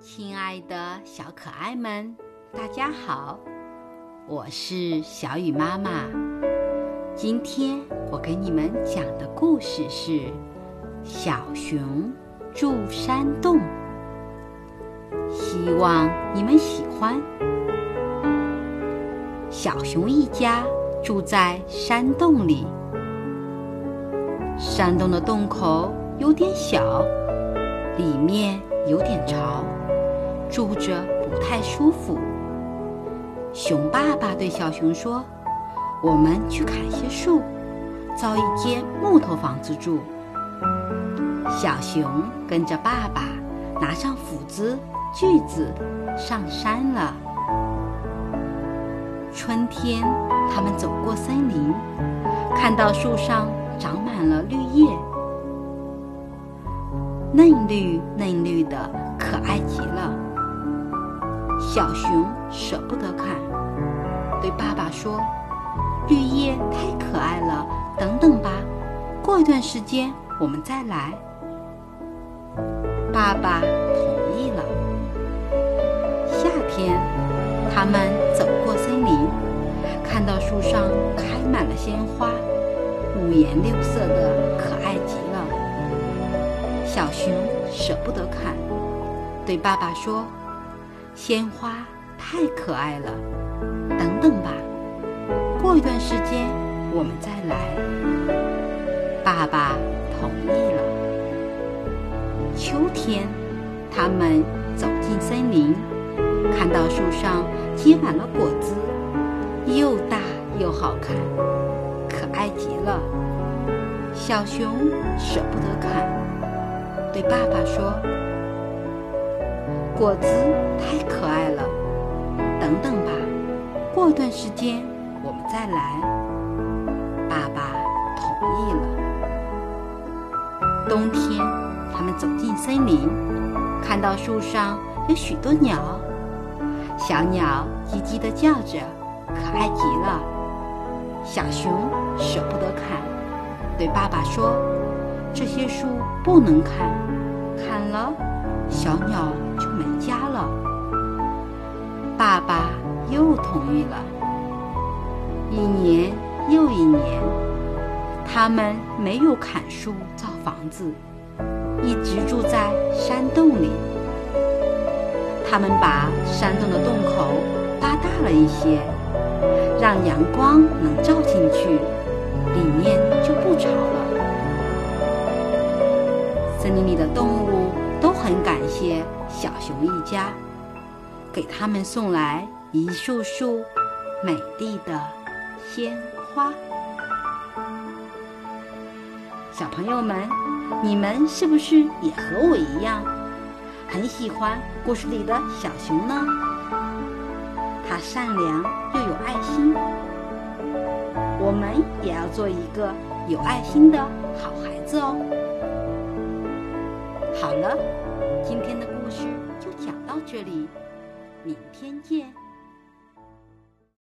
亲爱的小可爱们，大家好，我是小雨妈妈。今天我给你们讲的故事是《小熊住山洞》，希望你们喜欢。小熊一家住在山洞里，山洞的洞口有点小，里面有点潮。住着不太舒服。熊爸爸对小熊说：“我们去砍些树，造一间木头房子住。”小熊跟着爸爸，拿上斧子、锯子，上山了。春天，他们走过森林，看到树上长满了绿叶，嫩绿嫩绿的，可爱极了。小熊舍不得看，对爸爸说：“绿叶太可爱了，等等吧，过一段时间我们再来。”爸爸同意了。夏天，他们走过森林，看到树上开满了鲜花，五颜六色的，可爱极了。小熊舍不得看，对爸爸说。鲜花太可爱了，等等吧，过一段时间我们再来。爸爸同意了。秋天，他们走进森林，看到树上结满了果子，又大又好看，可爱极了。小熊舍不得看，对爸爸说。果子太可爱了，等等吧，过段时间我们再来。爸爸同意了。冬天，他们走进森林，看到树上有许多鸟，小鸟叽叽地叫着，可爱极了。小熊舍不得砍，对爸爸说：“这些树不能砍，砍了。”小鸟家了。爸爸又同意了。一年又一年，他们没有砍树造房子，一直住在山洞里。他们把山洞的洞口扒大了一些，让阳光能照进去，里面就不吵了。森林里的动物。都很感谢小熊一家，给他们送来一束束美丽的鲜花。小朋友们，你们是不是也和我一样，很喜欢故事里的小熊呢？它善良又有爱心，我们也要做一个有爱心的好孩子哦。好了，今天的故事就讲到这里，明天见。